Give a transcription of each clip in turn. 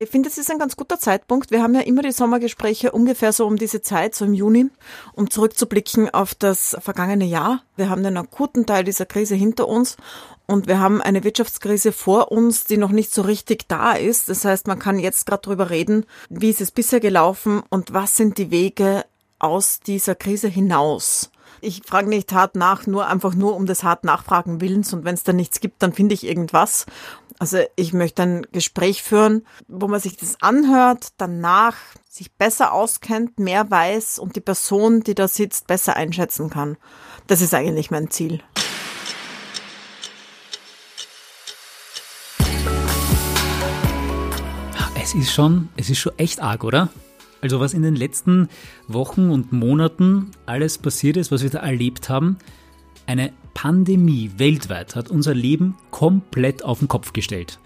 Ich finde, es ist ein ganz guter Zeitpunkt. Wir haben ja immer die Sommergespräche ungefähr so um diese Zeit, so im Juni, um zurückzublicken auf das vergangene Jahr. Wir haben den akuten Teil dieser Krise hinter uns und wir haben eine Wirtschaftskrise vor uns, die noch nicht so richtig da ist. Das heißt, man kann jetzt gerade darüber reden, wie ist es bisher gelaufen und was sind die Wege aus dieser Krise hinaus. Ich frage nicht hart nach, nur einfach nur um des hart Nachfragen Willens und wenn es dann nichts gibt, dann finde ich irgendwas. Also ich möchte ein Gespräch führen, wo man sich das anhört, danach sich besser auskennt, mehr weiß und die Person, die da sitzt, besser einschätzen kann. Das ist eigentlich mein Ziel. Es ist schon, es ist schon echt arg, oder? Also was in den letzten Wochen und Monaten alles passiert ist, was wir da erlebt haben, eine Pandemie weltweit hat unser Leben komplett auf den Kopf gestellt.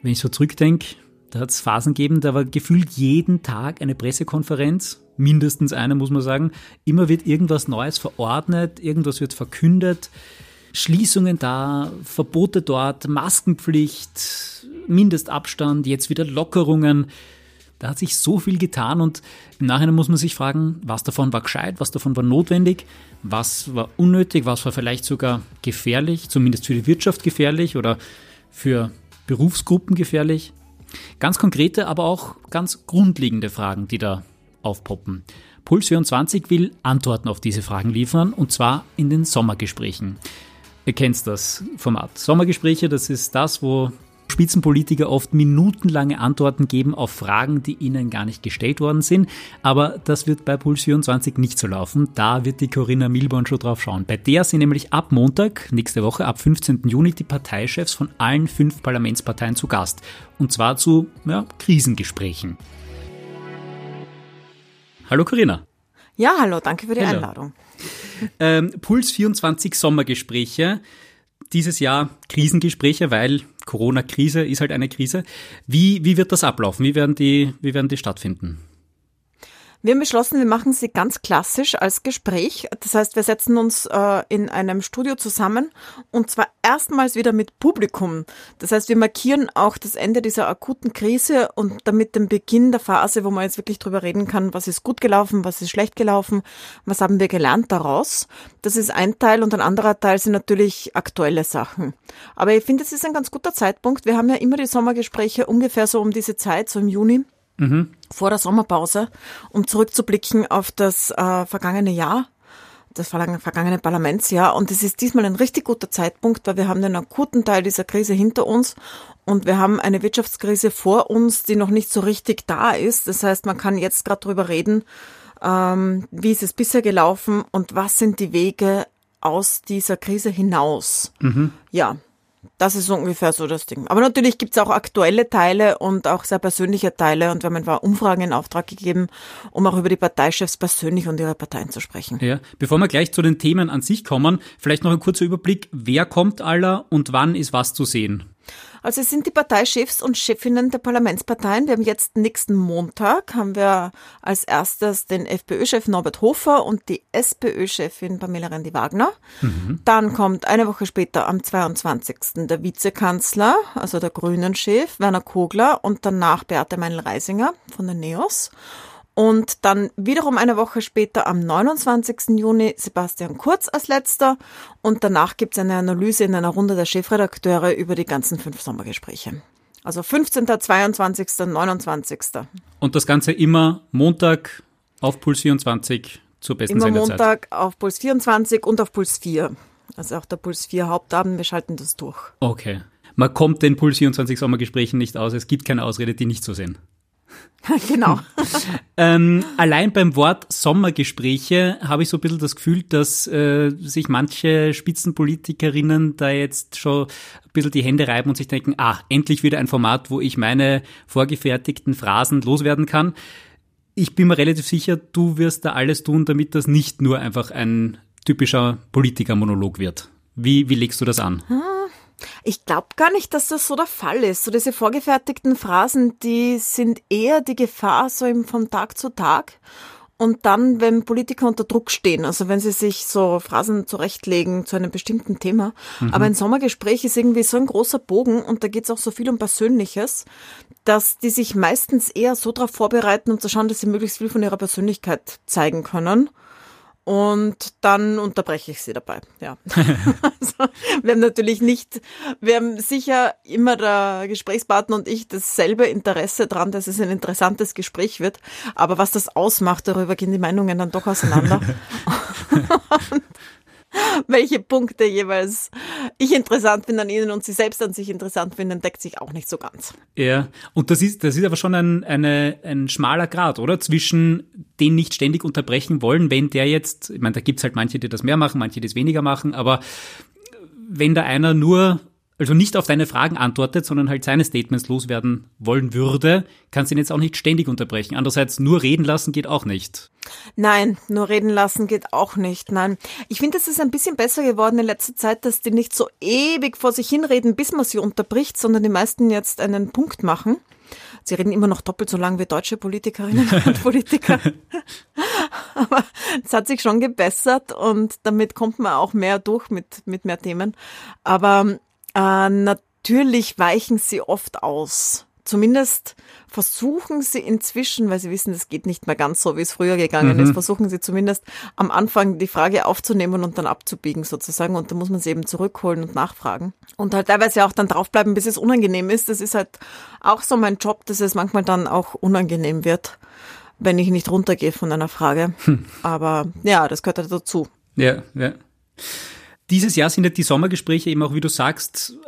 Wenn ich so zurückdenke, da hat es Phasen gegeben, da war gefühlt jeden Tag eine Pressekonferenz, mindestens eine muss man sagen. Immer wird irgendwas Neues verordnet, irgendwas wird verkündet. Schließungen da, Verbote dort, Maskenpflicht, Mindestabstand, jetzt wieder Lockerungen. Da hat sich so viel getan und im Nachhinein muss man sich fragen, was davon war gescheit, was davon war notwendig, was war unnötig, was war vielleicht sogar gefährlich, zumindest für die Wirtschaft gefährlich oder für Berufsgruppen gefährlich. Ganz konkrete, aber auch ganz grundlegende Fragen, die da aufpoppen. Puls 24 will Antworten auf diese Fragen liefern und zwar in den Sommergesprächen. Ihr kennt das Format. Sommergespräche, das ist das, wo Spitzenpolitiker oft minutenlange Antworten geben auf Fragen, die ihnen gar nicht gestellt worden sind. Aber das wird bei Puls 24 nicht so laufen. Da wird die Corinna Milborn schon drauf schauen. Bei der sind nämlich ab Montag, nächste Woche, ab 15. Juni, die Parteichefs von allen fünf Parlamentsparteien zu Gast. Und zwar zu ja, Krisengesprächen. Hallo Corinna. Ja, hallo, danke für die hallo. Einladung. Ähm, Puls 24 Sommergespräche dieses Jahr Krisengespräche, weil Corona-Krise ist halt eine Krise. Wie, wie wird das ablaufen? Wie werden die, wie werden die stattfinden? Wir haben beschlossen, wir machen sie ganz klassisch als Gespräch. Das heißt, wir setzen uns äh, in einem Studio zusammen und zwar erstmals wieder mit Publikum. Das heißt, wir markieren auch das Ende dieser akuten Krise und damit den Beginn der Phase, wo man jetzt wirklich drüber reden kann, was ist gut gelaufen, was ist schlecht gelaufen, was haben wir gelernt daraus. Das ist ein Teil und ein anderer Teil sind natürlich aktuelle Sachen. Aber ich finde, es ist ein ganz guter Zeitpunkt. Wir haben ja immer die Sommergespräche ungefähr so um diese Zeit, so im Juni mhm. vor der Sommerpause, um zurückzublicken auf das äh, vergangene Jahr, das vergangene Parlamentsjahr. Und es ist diesmal ein richtig guter Zeitpunkt, weil wir haben den akuten Teil dieser Krise hinter uns und wir haben eine Wirtschaftskrise vor uns, die noch nicht so richtig da ist. Das heißt, man kann jetzt gerade drüber reden, ähm, wie ist es bisher gelaufen und was sind die Wege aus dieser Krise hinaus. Mhm. Ja, das ist ungefähr so das Ding. Aber natürlich gibt es auch aktuelle Teile und auch sehr persönliche Teile. Und wir haben ein paar Umfragen in Auftrag gegeben, um auch über die Parteichefs persönlich und ihre Parteien zu sprechen. Ja, bevor wir gleich zu den Themen an sich kommen, vielleicht noch ein kurzer Überblick. Wer kommt aller und wann ist was zu sehen? Also es sind die Parteichefs und Chefinnen der Parlamentsparteien. Wir haben jetzt nächsten Montag haben wir als erstes den FPÖ-Chef Norbert Hofer und die SPÖ-Chefin Pamela Rendi-Wagner. Mhm. Dann kommt eine Woche später am 22. der Vizekanzler, also der Grünen-Chef Werner Kogler und danach Beate Meinl-Reisinger von den NEOS. Und dann wiederum eine Woche später am 29. Juni Sebastian Kurz als letzter. Und danach gibt es eine Analyse in einer Runde der Chefredakteure über die ganzen fünf Sommergespräche. Also 15., 22., 29. Und das Ganze immer Montag auf Puls 24 zur besten Immer Senderzeit. Montag auf Puls 24 und auf Puls 4. Also auch der Puls 4 Hauptabend, wir schalten das durch. Okay. Man kommt den Puls 24 Sommergesprächen nicht aus. Es gibt keine Ausrede, die nicht zu sehen. genau. ähm, allein beim Wort Sommergespräche habe ich so ein bisschen das Gefühl, dass äh, sich manche Spitzenpolitikerinnen da jetzt schon ein bisschen die Hände reiben und sich denken, ah, endlich wieder ein Format, wo ich meine vorgefertigten Phrasen loswerden kann. Ich bin mir relativ sicher, du wirst da alles tun, damit das nicht nur einfach ein typischer Politikermonolog wird. Wie, wie legst du das an? Ich glaube gar nicht, dass das so der Fall ist. So diese vorgefertigten Phrasen, die sind eher die Gefahr so im, von Tag zu Tag. und dann, wenn Politiker unter Druck stehen, also wenn sie sich so Phrasen zurechtlegen zu einem bestimmten Thema. Mhm. Aber ein Sommergespräch ist irgendwie so ein großer Bogen und da geht es auch so viel um Persönliches, dass die sich meistens eher so darauf vorbereiten, um zu schauen, dass sie möglichst viel von ihrer Persönlichkeit zeigen können. Und dann unterbreche ich sie dabei, ja. also, wir haben natürlich nicht, wir haben sicher immer der Gesprächspartner und ich dasselbe Interesse dran, dass es ein interessantes Gespräch wird. Aber was das ausmacht, darüber gehen die Meinungen dann doch auseinander. welche Punkte jeweils ich interessant finde an ihnen und sie selbst an sich interessant finden, deckt sich auch nicht so ganz. Ja, und das ist, das ist aber schon ein, eine, ein schmaler Grad, oder? Zwischen den nicht ständig unterbrechen wollen, wenn der jetzt, ich meine, da gibt's halt manche, die das mehr machen, manche, die es weniger machen, aber wenn da einer nur also nicht auf deine Fragen antwortet, sondern halt seine Statements loswerden wollen würde, kannst du ihn jetzt auch nicht ständig unterbrechen. Andererseits nur reden lassen geht auch nicht. Nein, nur reden lassen geht auch nicht. Nein. Ich finde, es ist ein bisschen besser geworden in letzter Zeit, dass die nicht so ewig vor sich hinreden, bis man sie unterbricht, sondern die meisten jetzt einen Punkt machen. Sie reden immer noch doppelt so lang wie deutsche Politikerinnen und Politiker. Aber es hat sich schon gebessert und damit kommt man auch mehr durch mit, mit mehr Themen. Aber äh, natürlich weichen sie oft aus. Zumindest versuchen sie inzwischen, weil sie wissen, es geht nicht mehr ganz so, wie es früher gegangen mhm. ist, versuchen sie zumindest am Anfang die Frage aufzunehmen und dann abzubiegen sozusagen. Und da muss man sie eben zurückholen und nachfragen. Und halt teilweise auch dann draufbleiben, bis es unangenehm ist. Das ist halt auch so mein Job, dass es manchmal dann auch unangenehm wird, wenn ich nicht runtergehe von einer Frage. Hm. Aber ja, das gehört halt dazu. Ja, ja. Dieses Jahr sind ja die Sommergespräche eben auch, wie du sagst,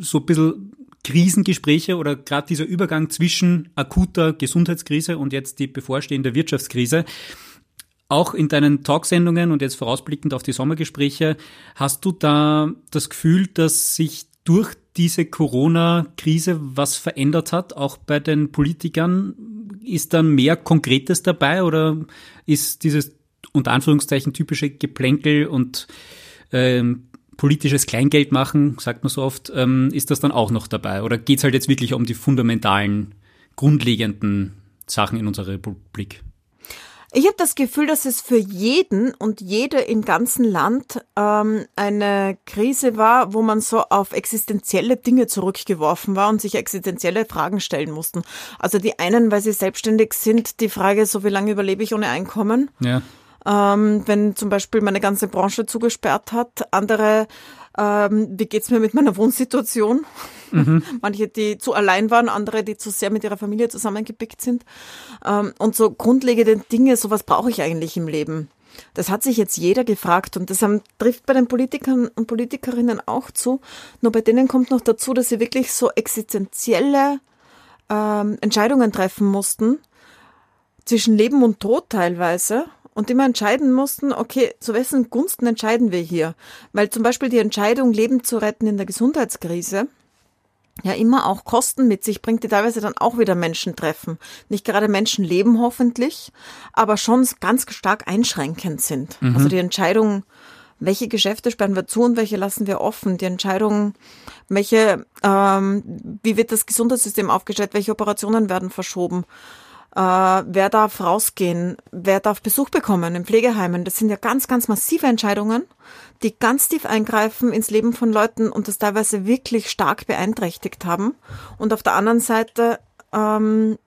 so ein bisschen Krisengespräche oder gerade dieser Übergang zwischen akuter Gesundheitskrise und jetzt die bevorstehende Wirtschaftskrise. Auch in deinen Talksendungen und jetzt vorausblickend auf die Sommergespräche, hast du da das Gefühl, dass sich durch diese Corona-Krise was verändert hat, auch bei den Politikern? Ist dann mehr Konkretes dabei oder ist dieses unter Anführungszeichen typische Geplänkel und ähm, politisches Kleingeld machen, sagt man so oft, ähm, ist das dann auch noch dabei? Oder geht es halt jetzt wirklich um die fundamentalen, grundlegenden Sachen in unserer Republik? Ich habe das Gefühl, dass es für jeden und jede im ganzen Land ähm, eine Krise war, wo man so auf existenzielle Dinge zurückgeworfen war und sich existenzielle Fragen stellen mussten. Also die einen, weil sie selbstständig sind, die Frage, so wie lange überlebe ich ohne Einkommen? Ja ähm, wenn zum Beispiel meine ganze Branche zugesperrt hat. Andere, ähm, wie geht's mir mit meiner Wohnsituation? Mhm. Manche, die zu allein waren, andere, die zu sehr mit ihrer Familie zusammengepickt sind. Ähm, und so grundlegende Dinge, so was brauche ich eigentlich im Leben? Das hat sich jetzt jeder gefragt und das haben, trifft bei den Politikern und Politikerinnen auch zu. Nur bei denen kommt noch dazu, dass sie wirklich so existenzielle ähm, Entscheidungen treffen mussten zwischen Leben und Tod teilweise und immer entscheiden mussten, okay, zu wessen Gunsten entscheiden wir hier? Weil zum Beispiel die Entscheidung, Leben zu retten in der Gesundheitskrise, ja immer auch Kosten mit sich bringt, die teilweise dann auch wieder Menschen treffen. Nicht gerade Menschen leben hoffentlich, aber schon ganz stark einschränkend sind. Mhm. Also die Entscheidung, welche Geschäfte sperren wir zu und welche lassen wir offen. Die Entscheidung, welche, ähm, wie wird das Gesundheitssystem aufgestellt, welche Operationen werden verschoben. Äh, wer darf rausgehen? Wer darf Besuch bekommen in Pflegeheimen? Das sind ja ganz, ganz massive Entscheidungen, die ganz tief eingreifen ins Leben von Leuten und das teilweise wirklich stark beeinträchtigt haben und auf der anderen Seite ähm,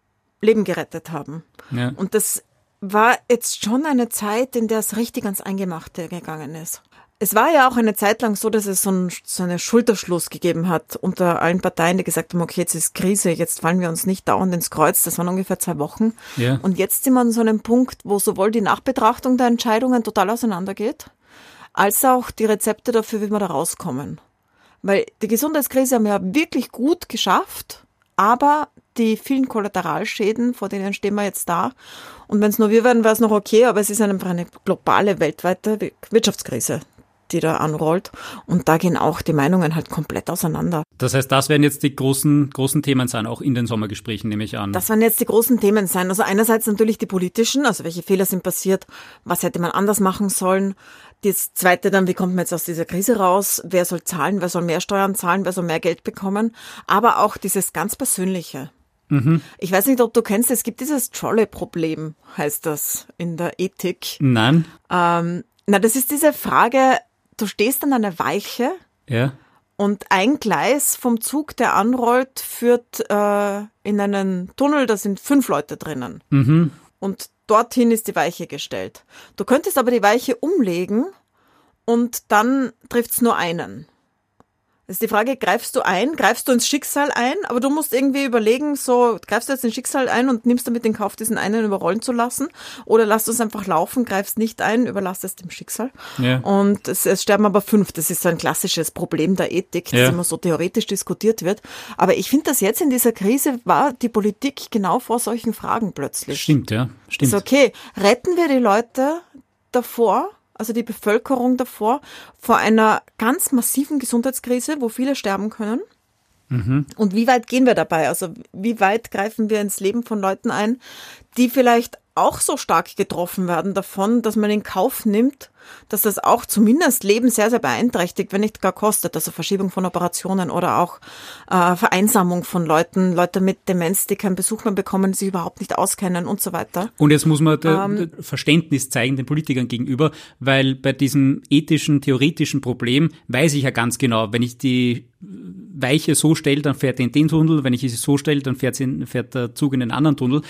Leben gerettet haben. Ja. Und das war jetzt schon eine Zeit, in der es richtig ans Eingemachte gegangen ist. Es war ja auch eine Zeit lang so, dass es so, ein, so einen Schulterschluss gegeben hat unter allen Parteien, die gesagt haben, okay, jetzt ist Krise, jetzt fallen wir uns nicht dauernd ins Kreuz. Das waren ungefähr zwei Wochen. Ja. Und jetzt sind wir an so einem Punkt, wo sowohl die Nachbetrachtung der Entscheidungen total auseinandergeht, als auch die Rezepte dafür, wie wir da rauskommen. Weil die Gesundheitskrise haben wir ja wirklich gut geschafft, aber die vielen Kollateralschäden, vor denen stehen wir jetzt da. Und wenn es nur wir werden, wäre es noch okay, aber es ist einfach eine globale, weltweite Wirtschaftskrise, die da anrollt. Und da gehen auch die Meinungen halt komplett auseinander. Das heißt, das werden jetzt die großen, großen Themen sein, auch in den Sommergesprächen, nehme ich an. Das werden jetzt die großen Themen sein. Also einerseits natürlich die politischen, also welche Fehler sind passiert, was hätte man anders machen sollen. Das zweite dann, wie kommt man jetzt aus dieser Krise raus? Wer soll zahlen? Wer soll mehr Steuern zahlen? Wer soll mehr Geld bekommen? Aber auch dieses ganz Persönliche. Mhm. Ich weiß nicht, ob du kennst, es gibt dieses Trolley-Problem, heißt das in der Ethik. Nein. Ähm, na, das ist diese Frage, du stehst an einer Weiche ja. und ein Gleis vom Zug, der anrollt, führt äh, in einen Tunnel, da sind fünf Leute drinnen. Mhm. Und dorthin ist die Weiche gestellt. Du könntest aber die Weiche umlegen und dann trifft's nur einen. Das ist die Frage, greifst du ein, greifst du ins Schicksal ein, aber du musst irgendwie überlegen, so, greifst du jetzt ins Schicksal ein und nimmst damit den Kauf, diesen einen überrollen zu lassen, oder lässt du es einfach laufen, greifst nicht ein, überlass es dem Schicksal. Ja. Und es, es sterben aber fünf. Das ist so ein klassisches Problem der Ethik, das Ja. immer so theoretisch diskutiert wird. Aber ich finde, dass jetzt in dieser Krise war die Politik genau vor solchen Fragen plötzlich. Stimmt, ja. Stimmt. Ist okay. Retten wir die Leute davor, also die Bevölkerung davor, vor einer ganz massiven Gesundheitskrise, wo viele sterben können? Und wie weit gehen wir dabei? Also wie weit greifen wir ins Leben von Leuten ein, die vielleicht auch so stark getroffen werden davon, dass man in Kauf nimmt, dass das auch zumindest Leben sehr, sehr beeinträchtigt, wenn nicht gar kostet. Also Verschiebung von Operationen oder auch äh, Vereinsamung von Leuten, Leute mit Demenz, die keinen Besuch mehr bekommen, sich überhaupt nicht auskennen und so weiter. Und jetzt muss man da Ähm. Verständnis zeigen den Politikern gegenüber, weil bei diesem ethischen, theoretischen Problem weiß ich ja ganz genau, wenn ich die Weiche so stelle, dann fährt er in den Tunnel, wenn ich sie so stelle, dann fährt, sie, fährt der Zug in den anderen Tunnel.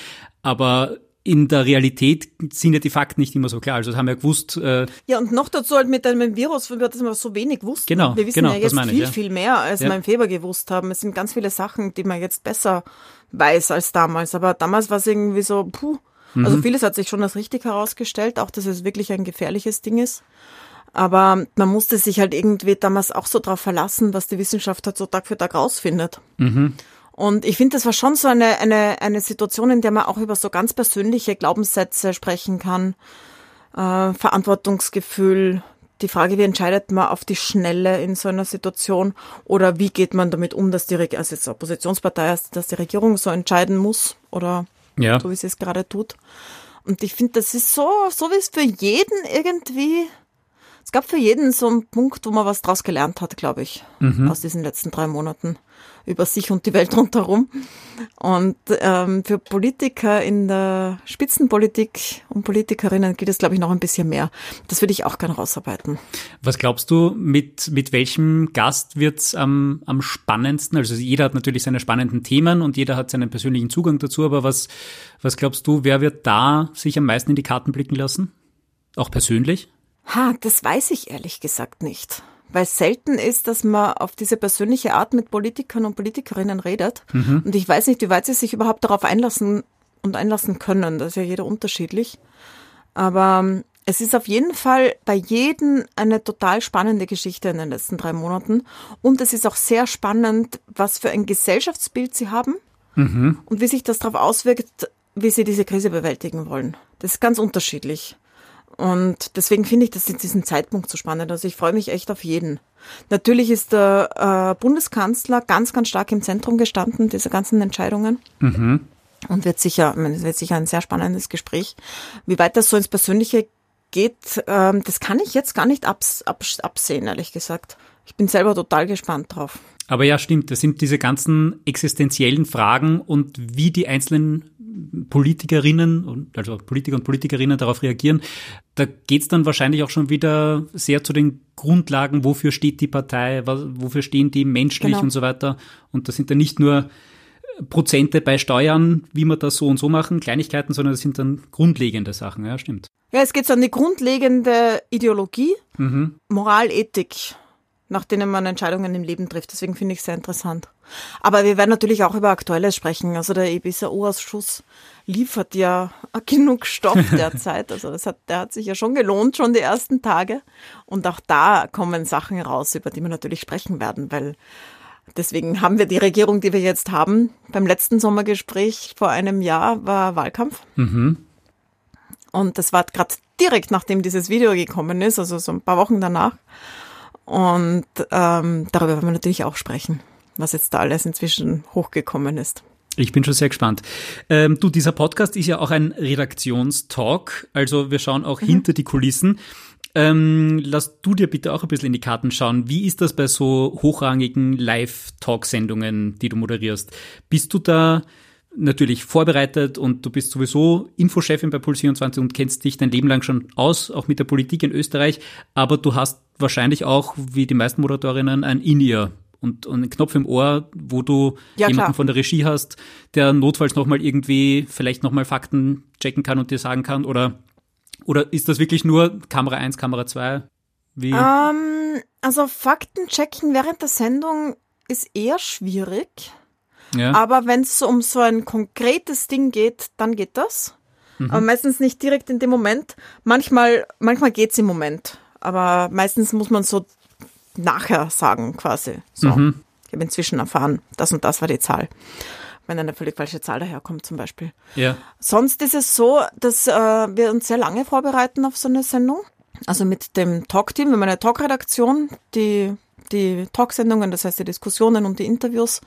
Aber in der Realität sind ja die Fakten nicht immer so klar. Also das haben wir ja gewusst, äh, Ja, und noch dazu halt mit einem Virus, von dem wir so wenig wussten. Genau, wir wissen genau, ja das jetzt ich, viel, ja. viel mehr, als Ja. wir im Februar gewusst haben. Es sind ganz viele Sachen, die man jetzt besser weiß als damals. Aber damals war es irgendwie so, puh. Mhm. Also vieles hat sich schon als richtig herausgestellt, auch dass es wirklich ein gefährliches Ding ist. Aber man musste sich halt irgendwie damals auch so drauf verlassen, was die Wissenschaft halt so Tag für Tag rausfindet. Und ich finde, das war schon so eine, eine, eine Situation, in der man auch über so ganz persönliche Glaubenssätze sprechen kann. Äh, Verantwortungsgefühl, die Frage, wie entscheidet man auf die Schnelle in so einer Situation oder wie geht man damit um, dass die, Reg- also jetzt Oppositionspartei dass die Regierung so entscheiden muss oder ja, so wie sie es gerade tut. Und ich finde, das ist so, so wie es für jeden irgendwie, es gab für jeden so einen Punkt, wo man was draus gelernt hat, glaube ich, aus diesen letzten drei Monaten über sich und die Welt rundherum. Und ähm, für Politiker in der Spitzenpolitik und Politikerinnen geht es, glaube ich, noch ein bisschen mehr. Das würde ich auch gern rausarbeiten. Was glaubst du, mit, mit welchem Gast wird's am, am spannendsten? Also jeder hat natürlich seine spannenden Themen und jeder hat seinen persönlichen Zugang dazu, aber was, was glaubst du, wer wird da sich am meisten in die Karten blicken lassen? Auch persönlich? Ha, das weiß ich ehrlich gesagt nicht. Weil es selten ist, dass man auf diese persönliche Art mit Politikern und Politikerinnen redet. Und ich weiß nicht, wie weit sie sich überhaupt darauf einlassen und einlassen können. Das ist ja jeder unterschiedlich. Aber ähm, es ist auf jeden Fall bei jedem eine total spannende Geschichte in den letzten drei Monaten. Und es ist auch sehr spannend, was für ein Gesellschaftsbild sie haben und wie sich das darauf auswirkt, wie sie diese Krise bewältigen wollen. Das ist ganz unterschiedlich. Und deswegen finde ich das in diesem Zeitpunkt so spannend. Also ich freue mich echt auf jeden. Natürlich ist der äh, Bundeskanzler ganz, ganz stark im Zentrum gestanden, dieser ganzen Entscheidungen. Und wird sicher, es wird sicher ein sehr spannendes Gespräch. Wie weit das so ins Persönliche geht, ähm, das kann ich jetzt gar nicht abs abs absehen, ehrlich gesagt. Ich bin selber total gespannt drauf. Aber ja, stimmt, das sind diese ganzen existenziellen Fragen und wie die einzelnen Politikerinnen, und also Politiker und Politikerinnen darauf reagieren, da geht's dann wahrscheinlich auch schon wieder sehr zu den Grundlagen, wofür steht die Partei, wofür stehen die menschlich Genau. und so weiter. Und das sind dann nicht nur Prozente bei Steuern, wie wir das so und so machen, Kleinigkeiten, sondern das sind dann grundlegende Sachen, ja, stimmt. Ja, es geht an die grundlegende Ideologie, Moral, Ethik, nach denen man Entscheidungen im Leben trifft. Deswegen finde ich es sehr interessant. Aber wir werden natürlich auch über Aktuelles sprechen. Also der EBSA-Ausschuss liefert ja genug Stoff derzeit. Also das hat, der hat sich ja schon gelohnt, schon die ersten Tage. Und auch da kommen Sachen raus, über die wir natürlich sprechen werden, weil deswegen haben wir die Regierung, die wir jetzt haben. Beim letzten Sommergespräch vor einem Jahr war Wahlkampf. Und das war gerade direkt nachdem dieses Video gekommen ist, also so ein paar Wochen danach. Und ähm, darüber werden wir natürlich auch sprechen, was jetzt da alles inzwischen hochgekommen ist. Ich bin schon sehr gespannt. Ähm, du, dieser Podcast ist ja auch ein Redaktionstalk, also wir schauen auch hinter die Kulissen. Ähm, lass du dir bitte auch ein bisschen in die Karten schauen. Wie ist das bei so hochrangigen Live-Talk-Sendungen, die du moderierst? Bist du da natürlich vorbereitet und du bist sowieso Infochefin bei Puls 24 und kennst dich dein Leben lang schon aus, auch mit der Politik in Österreich. Aber du hast wahrscheinlich auch, wie die meisten Moderatorinnen, ein In-Ear und, und einen Knopf im Ohr, wo du ja, jemanden klar. von der Regie hast, der notfalls nochmal irgendwie vielleicht nochmal Fakten checken kann und dir sagen kann? Oder, oder ist das wirklich nur Kamera 1, Kamera 2? Wie? Um, ähm, also Fakten checken während der Sendung ist eher schwierig. Ja. Aber wenn es um so ein konkretes Ding geht, dann geht das. Mhm. Aber meistens nicht direkt in dem Moment. Manchmal, manchmal geht's im Moment. Aber meistens muss man so nachher sagen, quasi. So. Mhm. Ich habe inzwischen erfahren, das und das war die Zahl. Wenn eine völlig falsche Zahl daherkommt, zum Beispiel. Ja. Sonst ist es so, dass äh, wir uns sehr lange vorbereiten auf so eine Sendung. Also mit dem Talk-Team, wir haben eine Talk-Redaktion, die die Talksendungen, das heißt die Diskussionen und die Interviews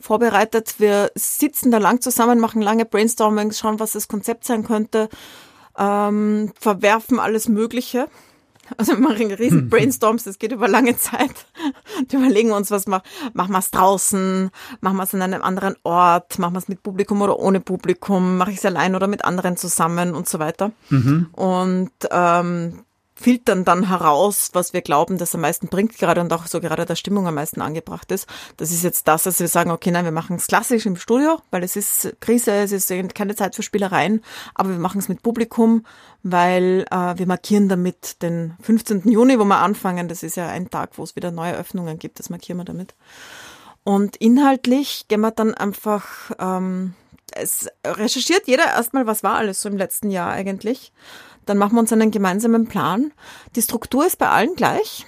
vorbereitet. Wir sitzen da lang zusammen, machen lange Brainstormings, schauen, was das Konzept sein könnte, ähm, verwerfen alles Mögliche. Also wir machen riesen Brainstorms, das geht über lange Zeit. Und überlegen uns, was machen. Machen wir es draußen? Machen wir es an einem anderen Ort? Machen wir es mit Publikum oder ohne Publikum? Mache ich es allein oder mit anderen zusammen und so weiter? Mhm. Und ähm, filtern dann heraus, was wir glauben, dass am meisten bringt gerade und auch so gerade der Stimmung am meisten angebracht ist. Das ist jetzt das, dass wir sagen, okay, nein, wir machen es klassisch im Studio, weil es ist Krise, es ist keine Zeit für Spielereien, aber wir machen es mit Publikum, weil äh, wir markieren damit den 15. Juni, wo wir anfangen. Das ist ja ein Tag, wo es wieder neue Öffnungen gibt, das markieren wir damit. Und inhaltlich gehen wir dann einfach, ähm, es recherchiert jeder erstmal, was war alles so im letzten Jahr eigentlich dann machen wir uns einen gemeinsamen Plan. Die Struktur ist bei allen gleich.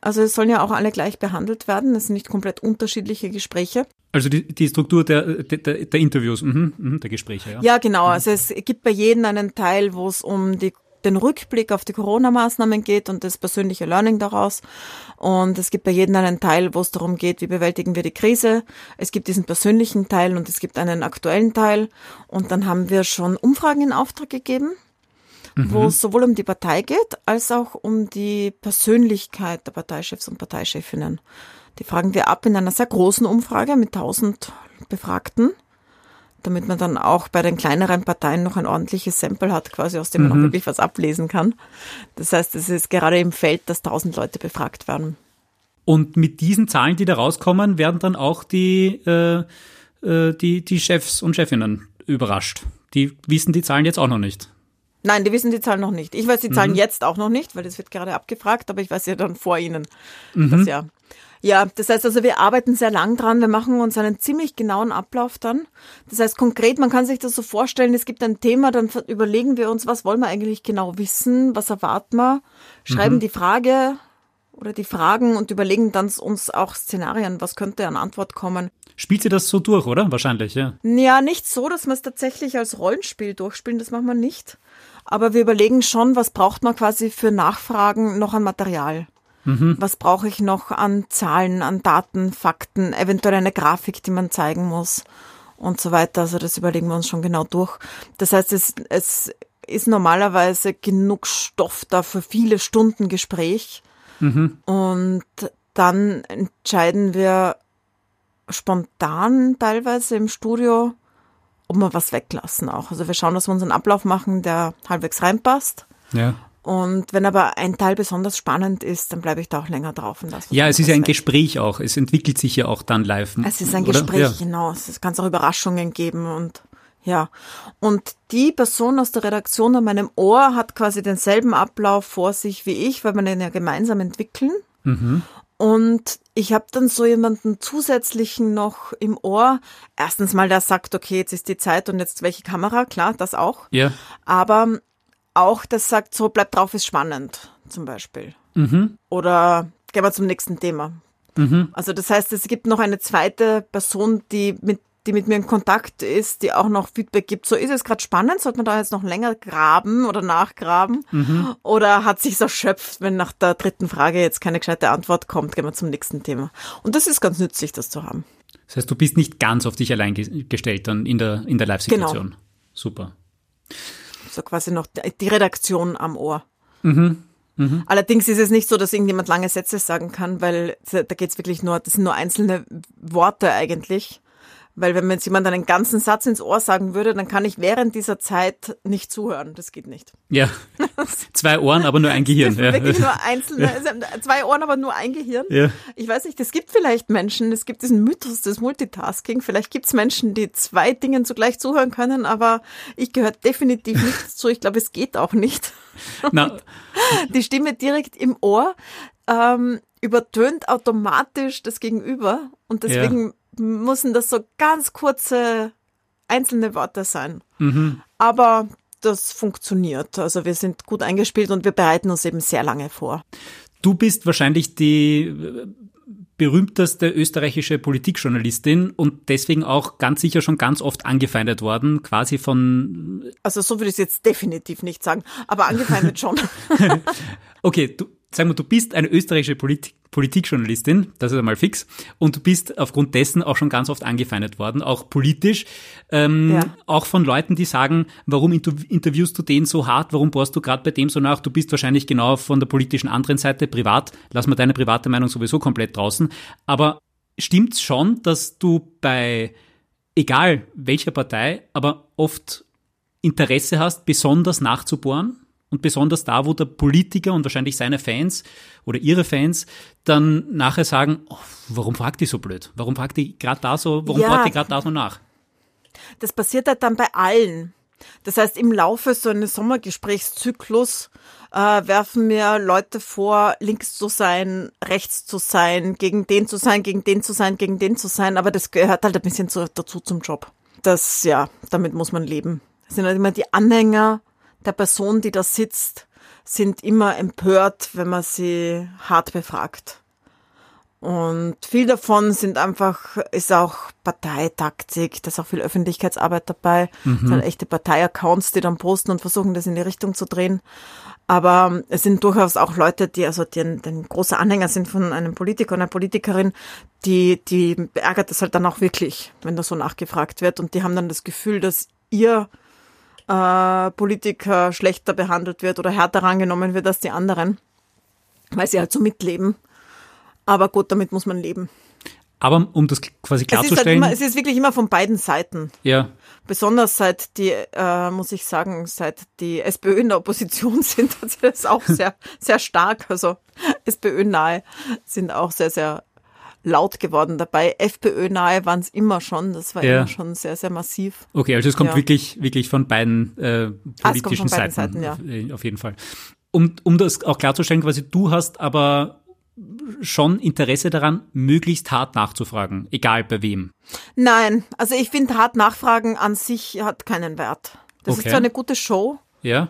Also es sollen ja auch alle gleich behandelt werden. Es sind nicht komplett unterschiedliche Gespräche. Also die, die Struktur der, der, der Interviews, mhm, mhm, der Gespräche, ja. Ja, genau. Also es gibt bei jedem einen Teil, wo es um die, den Rückblick auf die Corona-Maßnahmen geht und das persönliche Learning daraus. Und es gibt bei jedem einen Teil, wo es darum geht, wie bewältigen wir die Krise. Es gibt diesen persönlichen Teil und es gibt einen aktuellen Teil. Und dann haben wir schon Umfragen in Auftrag gegeben mhm. wo es sowohl um die Partei geht, als auch um die Persönlichkeit der Parteichefs und Parteichefinnen. Die fragen wir ab in einer sehr großen Umfrage mit 1000 Befragten, damit man dann auch bei den kleineren Parteien noch ein ordentliches Sample hat, quasi aus dem man mhm. auch wirklich was ablesen kann. Das heißt, es ist gerade im Feld, dass 1000 Leute befragt werden. Und mit diesen Zahlen, die da rauskommen, werden dann auch die, äh, äh die, die Chefs und Chefinnen überrascht. Die wissen die Zahlen jetzt auch noch nicht. Nein, die wissen die Zahlen noch nicht. Ich weiß die Zahlen mhm. jetzt auch noch nicht, weil das wird gerade abgefragt, aber ich weiß ja dann vor Ihnen mhm. das Jahr. Ja, das heißt also, wir arbeiten sehr lang dran. Wir machen uns einen ziemlich genauen Ablauf dann. Das heißt konkret, man kann sich das so vorstellen, es gibt ein Thema, dann überlegen wir uns, was wollen wir eigentlich genau wissen, was erwarten wir, schreiben mhm. die Frage oder die Fragen und überlegen dann uns auch Szenarien, was könnte an Antwort kommen. Spielt sie das so durch, oder? Wahrscheinlich, ja. Ja, nicht so, dass wir es tatsächlich als Rollenspiel durchspielen, das machen wir nicht. Aber wir überlegen schon, was braucht man quasi für Nachfragen noch an Material. Mhm. Was brauche ich noch an Zahlen, an Daten, Fakten, eventuell eine Grafik, die man zeigen muss und so weiter. Also das überlegen wir uns schon genau durch. Das heißt, es, es ist normalerweise genug Stoff da für viele Stunden Gespräch. Mhm. Und dann entscheiden wir spontan teilweise im Studio, ob wir was weglassen auch. Also wir schauen, dass wir unseren Ablauf machen, der halbwegs reinpasst. Ja. Und wenn aber ein Teil besonders spannend ist, dann bleibe ich da auch länger drauf. Und ja, es ist ja ein weg. Gespräch auch. Es entwickelt sich ja auch dann live. Es ist ein oder? Gespräch, ja. genau. Es kann auch Überraschungen geben und ja. Und die Person aus der Redaktion an meinem Ohr hat quasi denselben Ablauf vor sich wie ich, weil wir den ja gemeinsam entwickeln. Mhm. Und ich habe dann so jemanden zusätzlichen noch im Ohr. Erstens mal, der sagt, okay, jetzt ist die Zeit und jetzt welche Kamera, klar, das auch. Ja. Aber auch, das sagt so, bleib drauf, ist spannend, zum Beispiel. Mhm. Oder gehen wir zum nächsten Thema. Mhm. Also das heißt, es gibt noch eine zweite Person, die mit die mit mir in Kontakt ist, die auch noch Feedback gibt. So ist es gerade spannend, sollte man da jetzt noch länger graben oder nachgraben? Mhm. Oder hat sich erschöpft, wenn nach der dritten Frage jetzt keine gescheite Antwort kommt, gehen wir zum nächsten Thema. Und das ist ganz nützlich, das zu haben. Das heißt, du bist nicht ganz auf dich allein gestellt dann in der, in der Live-Situation. Genau. Super. So quasi noch die Redaktion am Ohr. Mhm. Mhm. Allerdings ist es nicht so, dass irgendjemand lange Sätze sagen kann, weil da geht es wirklich nur, das sind nur einzelne Worte eigentlich Weil wenn mir jetzt jemand einen ganzen Satz ins Ohr sagen würde, dann kann ich während dieser Zeit nicht zuhören. Das geht nicht. Ja. zwei Ohren, aber nur ein Gehirn. Ja. Wirklich nur einzelne, zwei Ohren, aber nur ein Gehirn. Ja. Ich weiß nicht, es gibt vielleicht Menschen, es gibt diesen Mythos des Multitasking. Vielleicht gibt es Menschen, die zwei Dingen zugleich zuhören können, aber ich gehöre definitiv nicht dazu. Ich glaube, es geht auch nicht. Na. Die Stimme direkt im Ohr ähm, übertönt automatisch das Gegenüber und deswegen ja müssen das so ganz kurze einzelne Worte sein. Mhm. Aber das funktioniert. Also wir sind gut eingespielt und wir bereiten uns eben sehr lange vor. Du bist wahrscheinlich die äh, berühmteste österreichische Politikjournalistin und deswegen auch ganz sicher schon ganz oft angefeindet worden, quasi von. Also so würde ich es jetzt definitiv nicht sagen, aber angefeindet schon. okay, du, sagen wir, du bist eine österreichische Politik Politikjournalistin, das ist einmal fix, und du bist aufgrund dessen auch schon ganz oft angefeindet worden, auch politisch, ähm, ja. auch von Leuten, die sagen, warum interviewst du den so hart, warum bohrst du gerade bei dem so nach, du bist wahrscheinlich genau von der politischen anderen Seite privat, lass mal deine private Meinung sowieso komplett draußen, aber stimmt's schon, dass du bei egal welcher Partei, aber oft Interesse hast, besonders nachzubohren? Und besonders da, wo der Politiker und wahrscheinlich seine Fans oder ihre Fans dann nachher sagen, oh, warum fragt die so blöd? Warum fragt die gerade da so, warum ja, fragt die gerade da so nach? Das passiert halt dann bei allen. Das heißt, im Laufe so eines Sommergesprächszyklus äh, werfen mir Leute vor, links zu sein, rechts zu sein, gegen den zu sein, gegen den zu sein, gegen den zu sein. Aber das gehört halt ein bisschen zu, dazu zum Job. Das, ja, damit muss man leben. Das sind halt immer die Anhänger der Person, die da sitzt, sind immer empört, wenn man sie hart befragt. Und viel davon sind einfach, ist auch Parteitaktik, da ist auch viel Öffentlichkeitsarbeit dabei. Mhm. Das sind echte Parteiaccounts, die dann posten und versuchen, das in die Richtung zu drehen. Aber es sind durchaus auch Leute, die also die, die große Anhänger sind von einem Politiker und einer Politikerin, die, die ärgert es halt dann auch wirklich, wenn da so nachgefragt wird. Und die haben dann das Gefühl, dass ihr äh, Politiker schlechter behandelt wird oder härter rangenommen wird als die anderen, weil sie halt so mitleben. Aber gut, damit muss man leben. Aber um das quasi klarzustellen. Es ist, halt immer, es ist wirklich immer von beiden Seiten. Ja. Besonders seit die, äh, muss ich sagen, seit die SPÖ in der Opposition sind, das ist auch sehr, sehr stark. Also SPÖ-nahe sind auch sehr, sehr laut geworden dabei. FPÖ-nahe waren es immer schon. Das war ja. immer schon sehr, sehr massiv. Okay, also es kommt ja. wirklich, wirklich von beiden äh, politischen ah, von Seiten, Seiten ja. auf, äh, auf jeden Fall. Um, um das auch klarzustellen, quasi du hast aber schon Interesse daran, möglichst hart nachzufragen, egal bei wem. Nein, also ich finde, hart nachfragen an sich hat keinen Wert. Das okay. ist zwar eine gute Show. Ja.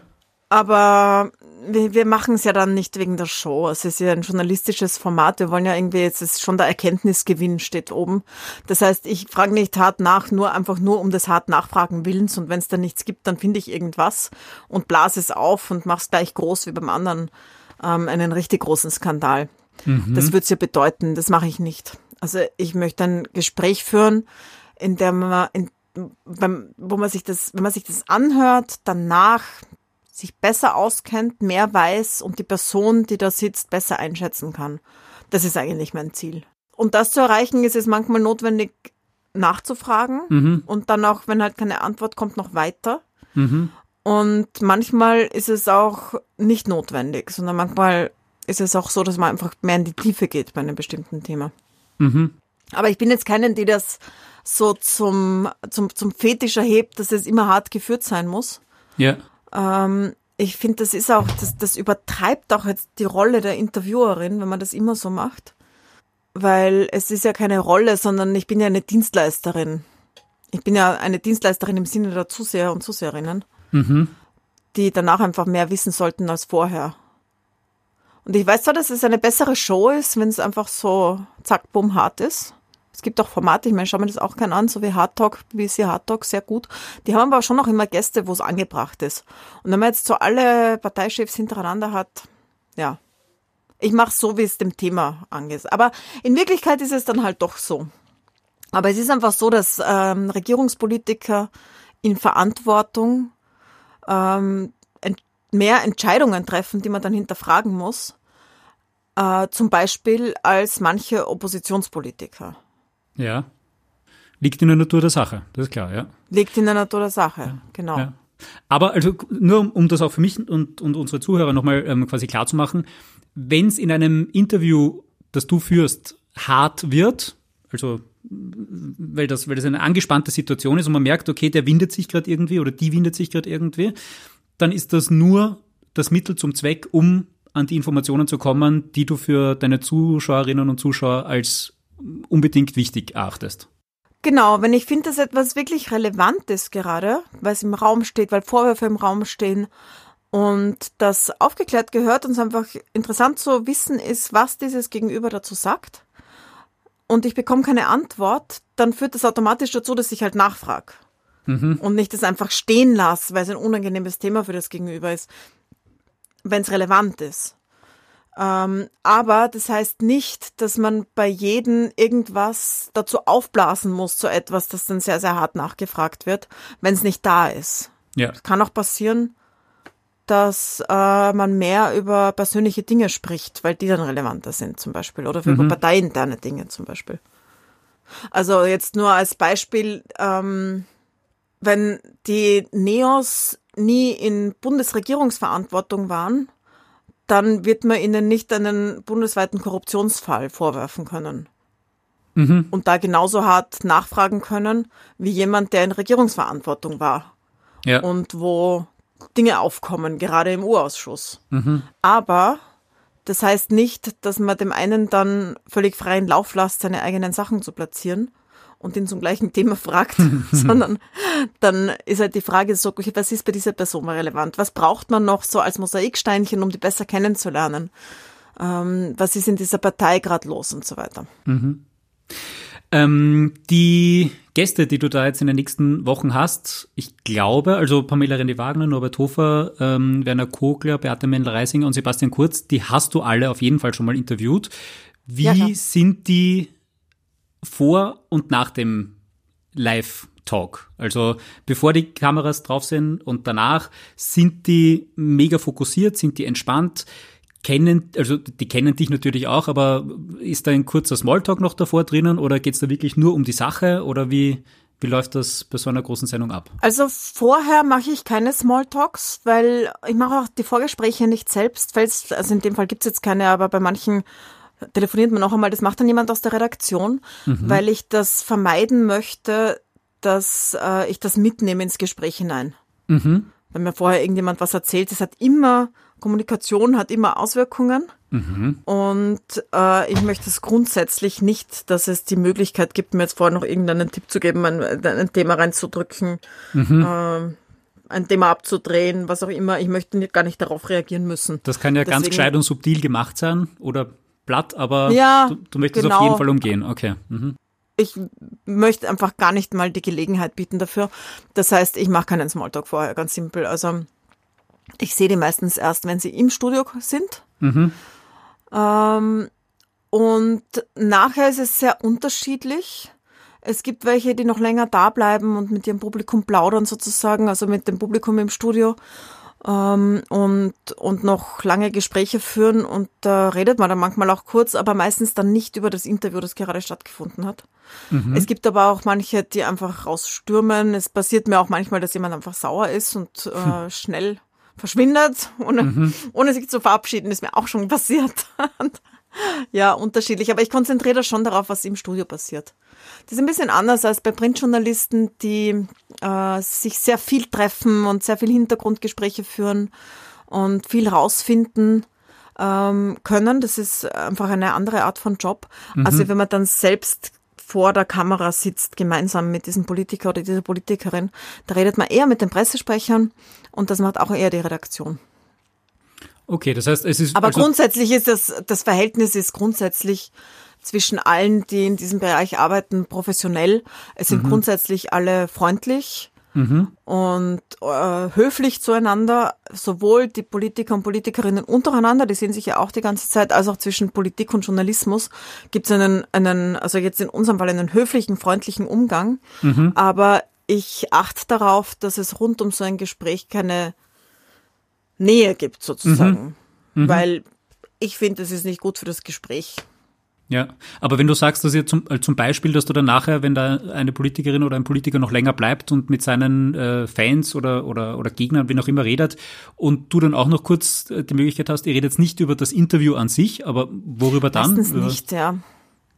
Aber wir, wir machen es ja dann nicht wegen der Show. Es ist ja ein journalistisches Format. Wir wollen ja irgendwie, jetzt ist schon der Erkenntnisgewinn steht oben. Das heißt, ich frage nicht hart nach, nur einfach nur um des hart nachfragen Willens. Und wenn es da nichts gibt, dann finde ich irgendwas und blase es auf und mach's gleich groß wie beim anderen ähm, einen richtig großen Skandal. Mhm. Das würde es ja bedeuten. Das mache ich nicht. Also ich möchte ein Gespräch führen, in der man, in, beim, wo man sich das, wenn man sich das anhört, danach sich besser auskennt, mehr weiß und die Person, die da sitzt, besser einschätzen kann. Das ist eigentlich mein Ziel. Und das zu erreichen, ist es manchmal notwendig, nachzufragen mhm. und dann auch, wenn halt keine Antwort kommt, noch weiter. Mhm. Und manchmal ist es auch nicht notwendig, sondern manchmal ist es auch so, dass man einfach mehr in die Tiefe geht bei einem bestimmten Thema. Mhm. Aber ich bin jetzt keinen, die das so zum, zum, zum Fetisch erhebt, dass es immer hart geführt sein muss. Ja. Ähm, ich finde, das ist auch, das, das übertreibt auch jetzt die Rolle der Interviewerin, wenn man das immer so macht. Weil es ist ja keine Rolle, sondern ich bin ja eine Dienstleisterin. Ich bin ja eine Dienstleisterin im Sinne der Zuseher und Zuseherinnen, mhm. die danach einfach mehr wissen sollten als vorher. Und ich weiß zwar, dass es eine bessere Show ist, wenn es einfach so zack, bumm, hart ist. Es gibt auch Formate, ich meine, schauen wir das auch keinen an, so wie Hard Talk, BBC Hard Talk, sehr gut. Die haben aber schon noch immer Gäste, wo es angebracht ist. Und wenn man jetzt so alle Parteichefs hintereinander hat, ja, ich mache so, wie es dem Thema angeht. Aber in Wirklichkeit ist es dann halt doch so. Aber es ist einfach so, dass ähm, Regierungspolitiker in Verantwortung ähm, ent mehr Entscheidungen treffen, die man dann hinterfragen muss. Äh, zum Beispiel als manche Oppositionspolitiker. Ja. Liegt in der Natur der Sache, das ist klar, ja. Liegt in der Natur der Sache, ja. genau. Ja. Aber also nur um, um, das auch für mich und, und unsere Zuhörer nochmal ähm, quasi klar zu machen, wenn es in einem Interview, das du führst, hart wird, also weil das, weil das eine angespannte Situation ist und man merkt, okay, der windet sich gerade irgendwie oder die windet sich gerade irgendwie, dann ist das nur das Mittel zum Zweck, um an die Informationen zu kommen, die du für deine Zuschauerinnen und Zuschauer als unbedingt wichtig erachtest. Genau, wenn ich finde, dass etwas wirklich relevant ist gerade, weil es im Raum steht, weil Vorwürfe im Raum stehen und das aufgeklärt gehört und es einfach interessant zu wissen ist, was dieses Gegenüber dazu sagt und ich bekomme keine Antwort, dann führt das automatisch dazu, dass ich halt nachfrage. Mhm. Und nicht das einfach stehen lasse, weil es ein unangenehmes Thema für das Gegenüber ist, wenn es relevant ist. Ähm, aber das heißt nicht, dass man bei jedem irgendwas dazu aufblasen muss, zu etwas, das dann sehr, sehr hart nachgefragt wird, wenn es nicht da ist. Ja. Das kann auch passieren, dass äh, man mehr über persönliche Dinge spricht, weil die dann relevanter sind zum Beispiel oder mhm. über parteiinterne Dinge zum Beispiel. Also jetzt nur als Beispiel, ähm, wenn die Neos nie in Bundesregierungsverantwortung waren, dann wird man ihnen nicht einen bundesweiten Korruptionsfall vorwerfen können. Mhm. Und da genauso hart nachfragen können wie jemand, der in Regierungsverantwortung war. Ja. Und wo Dinge aufkommen, gerade im Urausschuss. Mhm. Aber das heißt nicht, dass man dem einen dann völlig freien Lauf lässt, seine eigenen Sachen zu platzieren und ihn zum gleichen Thema fragt, sondern dann ist halt die Frage so, was ist bei dieser Person relevant? Was braucht man noch so als Mosaiksteinchen, um die besser kennenzulernen? Ähm, was ist in dieser Partei gerade los und so weiter? Mhm. Ähm, die Gäste, die du da jetzt in den nächsten Wochen hast, ich glaube, also Pamela Rendi-Wagner, Norbert Hofer, ähm, Werner Kogler, Beate Mendel-Reisinger und Sebastian Kurz, die hast du alle auf jeden Fall schon mal interviewt. Wie ja, sind die vor und nach dem Live-Talk? Also bevor die Kameras drauf sind und danach, sind die mega fokussiert, sind die entspannt? kennen, also die kennen dich natürlich auch, aber ist da ein kurzer Smalltalk noch davor drinnen oder geht es da wirklich nur um die Sache oder wie, wie läuft das bei so einer großen Sendung ab? Also vorher mache ich keine Smalltalks, weil ich mache auch die Vorgespräche nicht selbst, also in dem Fall gibt es jetzt keine, aber bei manchen telefoniert man noch einmal, das macht dann jemand aus der Redaktion, mhm. weil ich das vermeiden möchte, dass äh, ich das mitnehme ins Gespräch hinein. Mhm. Wenn mir vorher irgendjemand was erzählt, es hat immer Kommunikation hat immer Auswirkungen. Mhm. Und äh, ich möchte es grundsätzlich nicht, dass es die Möglichkeit gibt, mir jetzt vorher noch irgendeinen Tipp zu geben, ein, ein Thema reinzudrücken, mhm. äh, ein Thema abzudrehen, was auch immer. Ich möchte gar nicht darauf reagieren müssen. Das kann ja Deswegen, ganz gescheit und subtil gemacht sein oder platt, aber ja, du, du, möchtest genau. auf jeden Fall umgehen. Okay. Mhm. Ich möchte einfach gar nicht mal die Gelegenheit bieten dafür. Das heißt, ich mache keinen Smalltalk vorher, ganz simpel. Also ich sehe die meistens erst, wenn sie im Studio sind. Mhm. Ähm, und nachher ist es sehr unterschiedlich. Es gibt welche, die noch länger da bleiben und mit ihrem Publikum plaudern sozusagen, also mit dem Publikum im Studio ähm, und, und noch lange Gespräche führen. Und da redet man dann manchmal auch kurz, aber meistens dann nicht über das Interview, das gerade stattgefunden hat. Mhm. Es gibt aber auch manche, die einfach rausstürmen. Es passiert mir auch manchmal, dass jemand einfach sauer ist und äh, hm. schnell verschwindet, ohne, mhm. ohne sich zu verabschieden, ist mir auch schon passiert. Ja, unterschiedlich. Aber ich konzentriere das schon darauf, was im Studio passiert. Das ist ein bisschen anders als bei Printjournalisten, die äh, sich sehr viel treffen und sehr viel Hintergrundgespräche führen und viel rausfinden ähm, können. Das ist einfach eine andere Art von Job. Mhm. Also wenn man dann selbst vor der Kamera sitzt, gemeinsam mit diesem Politiker oder dieser Politikerin. Da redet man eher mit den Pressesprechern und das macht auch eher die Redaktion. Okay, das heißt, es ist. Aber also grundsätzlich ist das, das Verhältnis ist grundsätzlich zwischen allen, die in diesem Bereich arbeiten, professionell. Es sind mhm. grundsätzlich alle freundlich mhm. und äh, höflich zueinander, sowohl die Politiker und Politikerinnen untereinander, die sehen sich ja auch die ganze Zeit, als auch zwischen Politik und Journalismus gibt es einen, einen, also jetzt in unserem Fall einen höflichen, freundlichen Umgang. Mhm. Aber ich achte darauf, dass es rund um so ein Gespräch keine Nähe gibt, sozusagen. Mhm. mhm. Weil ich finde, es ist nicht gut für das Gespräch. Ja, aber wenn du sagst, dass ihr zum, äh, zum Beispiel, dass du dann nachher, wenn da eine Politikerin oder ein Politiker noch länger bleibt und mit seinen äh, Fans oder, oder, oder Gegnern, wie auch immer, redet und du dann auch noch kurz äh, die Möglichkeit hast, ihr redet nicht über das Interview an sich, aber worüber dann? Meistens über, nicht, ja.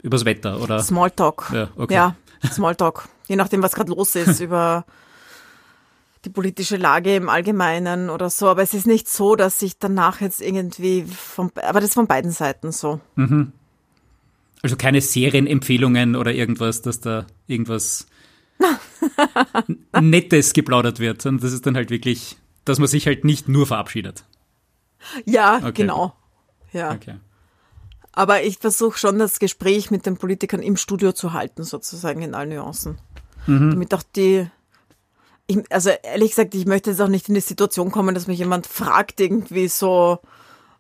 Übers Wetter, oder? Smalltalk. Ja, okay. ja Smalltalk. Je nachdem, was gerade los ist, über die politische Lage im Allgemeinen oder so. Aber es ist nicht so, dass ich danach jetzt irgendwie von, aber das ist von beiden Seiten so. Mhm. Also keine Serienempfehlungen oder irgendwas, dass da irgendwas Nettes geplaudert wird, sondern das ist dann halt wirklich, dass man sich halt nicht nur verabschiedet. Ja, okay. genau. Ja. Okay. Aber ich versuche schon das Gespräch mit den Politikern im Studio zu halten, sozusagen in allen Nuancen. Mhm. Damit auch die, ich, also ehrlich gesagt, ich möchte jetzt auch nicht in die Situation kommen, dass mich jemand fragt irgendwie so,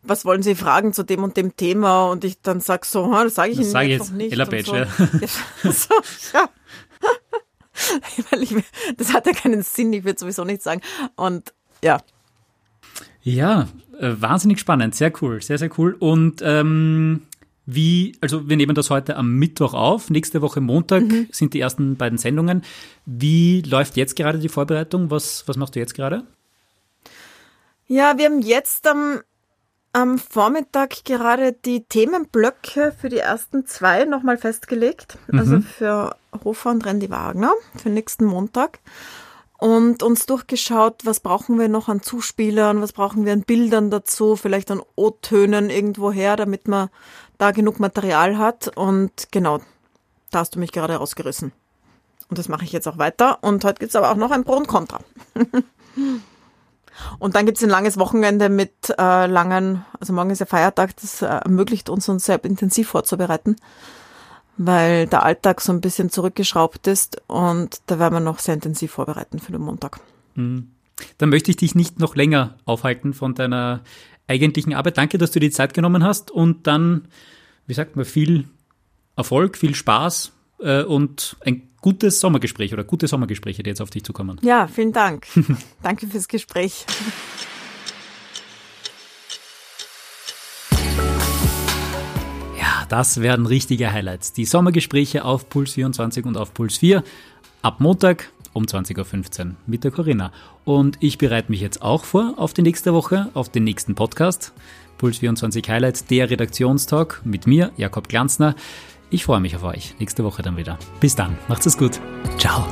was wollen Sie fragen zu dem und dem Thema? Und ich dann sag so, das sage ich das Ihnen sag jetzt nicht. Ella Page, so. ja. so, ja. Weil ich, das hat ja keinen Sinn, ich würde sowieso nichts sagen. Und ja. Ja, äh, wahnsinnig spannend, sehr cool, sehr, sehr cool. Und ähm, wie, also wir nehmen das heute am Mittwoch auf, nächste Woche Montag mhm. sind die ersten beiden Sendungen. Wie läuft jetzt gerade die Vorbereitung? Was, was machst du jetzt gerade? Ja, wir haben jetzt am am Vormittag gerade die Themenblöcke für die ersten zwei nochmal festgelegt. Mhm. Also für Hofer und Randy Wagner für nächsten Montag. Und uns durchgeschaut, was brauchen wir noch an Zuspielern, was brauchen wir an Bildern dazu, vielleicht an O-Tönen irgendwoher, damit man da genug Material hat. Und genau, da hast du mich gerade rausgerissen. Und das mache ich jetzt auch weiter. Und heute gibt es aber auch noch ein Pro und Contra. Und dann gibt es ein langes Wochenende mit äh, langen, also morgen ist ja Feiertag, das äh, ermöglicht uns, uns sehr intensiv vorzubereiten, weil der Alltag so ein bisschen zurückgeschraubt ist und da werden wir noch sehr intensiv vorbereiten für den Montag. Mhm. Dann möchte ich dich nicht noch länger aufhalten von deiner eigentlichen Arbeit. Danke, dass du die Zeit genommen hast und dann, wie sagt man, viel Erfolg, viel Spaß äh, und ein gutes Sommergespräch oder gute Sommergespräche, die jetzt auf dich zukommen. Ja, vielen Dank. Danke fürs Gespräch. Ja, das werden richtige Highlights. Die Sommergespräche auf Puls 24 und auf Puls 4 ab Montag um 20.15 Uhr mit der Corinna. Und ich bereite mich jetzt auch vor auf die nächste Woche, auf den nächsten Podcast. Puls 24 Highlights, der Redaktionstalk mit mir, Jakob Glanzner. Ich freue mich auf euch. Nächste Woche dann wieder. Bis dann. Macht's es gut. Ciao.